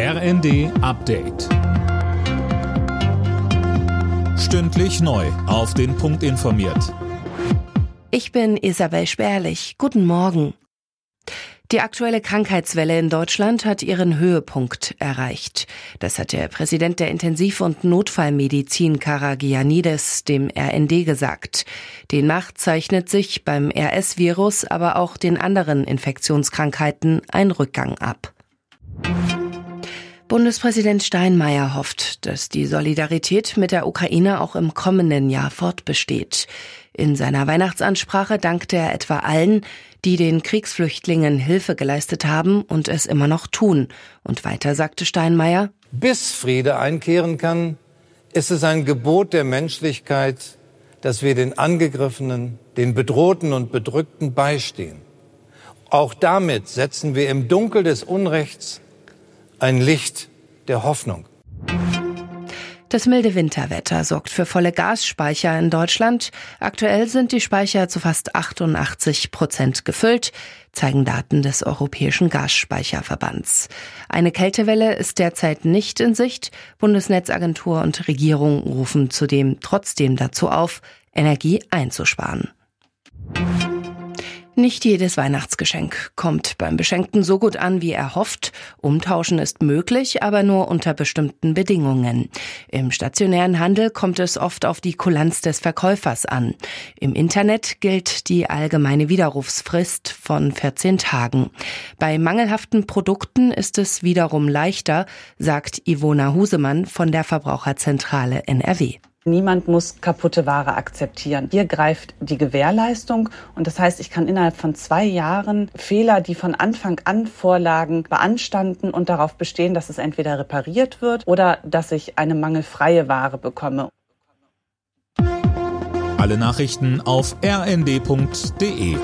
RND Update. Stündlich neu. Auf den Punkt informiert. Ich bin Isabel Spärlich. Guten Morgen. Die aktuelle Krankheitswelle in Deutschland hat ihren Höhepunkt erreicht. Das hat der Präsident der Intensiv- und Notfallmedizin Karagianides dem RND gesagt. Demnach zeichnet sich beim RS-Virus, aber auch den anderen Infektionskrankheiten ein Rückgang ab. Bundespräsident Steinmeier hofft, dass die Solidarität mit der Ukraine auch im kommenden Jahr fortbesteht. In seiner Weihnachtsansprache dankte er etwa allen, die den Kriegsflüchtlingen Hilfe geleistet haben und es immer noch tun. Und weiter sagte Steinmeier, bis Friede einkehren kann, ist es ein Gebot der Menschlichkeit, dass wir den Angegriffenen, den Bedrohten und Bedrückten beistehen. Auch damit setzen wir im Dunkel des Unrechts ein Licht der Hoffnung. Das milde Winterwetter sorgt für volle Gasspeicher in Deutschland. Aktuell sind die Speicher zu fast 88 Prozent gefüllt, zeigen Daten des Europäischen Gasspeicherverbands. Eine Kältewelle ist derzeit nicht in Sicht. Bundesnetzagentur und Regierung rufen zudem trotzdem dazu auf, Energie einzusparen. Nicht jedes Weihnachtsgeschenk kommt beim Beschenkten so gut an, wie er hofft. Umtauschen ist möglich, aber nur unter bestimmten Bedingungen. Im stationären Handel kommt es oft auf die Kulanz des Verkäufers an. Im Internet gilt die allgemeine Widerrufsfrist von 14 Tagen. Bei mangelhaften Produkten ist es wiederum leichter, sagt Ivona Husemann von der Verbraucherzentrale NRW. Niemand muss kaputte Ware akzeptieren. Hier greift die Gewährleistung und das heißt, ich kann innerhalb von zwei Jahren Fehler, die von Anfang an vorlagen, beanstanden und darauf bestehen, dass es entweder repariert wird oder dass ich eine mangelfreie Ware bekomme. Alle Nachrichten auf rnd.de